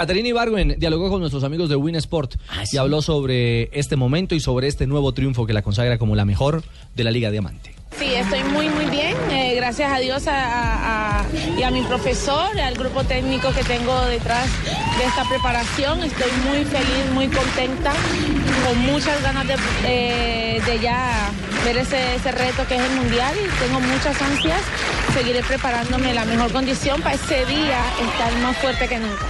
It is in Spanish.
Caterina Ibargüen dialogó con nuestros amigos de Win Sport ah, y habló sobre este momento y sobre este nuevo triunfo que la consagra como la mejor de la Liga Diamante. Sí, estoy muy, muy bien. eh, gracias a Dios a- a- a- y a mi profesor, al grupo técnico que tengo detrás de esta preparación. Estoy muy feliz, muy contenta, con muchas ganas de, eh, de ya ver ese, ese reto que es el Mundial. y Tengo muchas ansias. Seguiré preparándome la mejor condición para ese día estar más fuerte que nunca.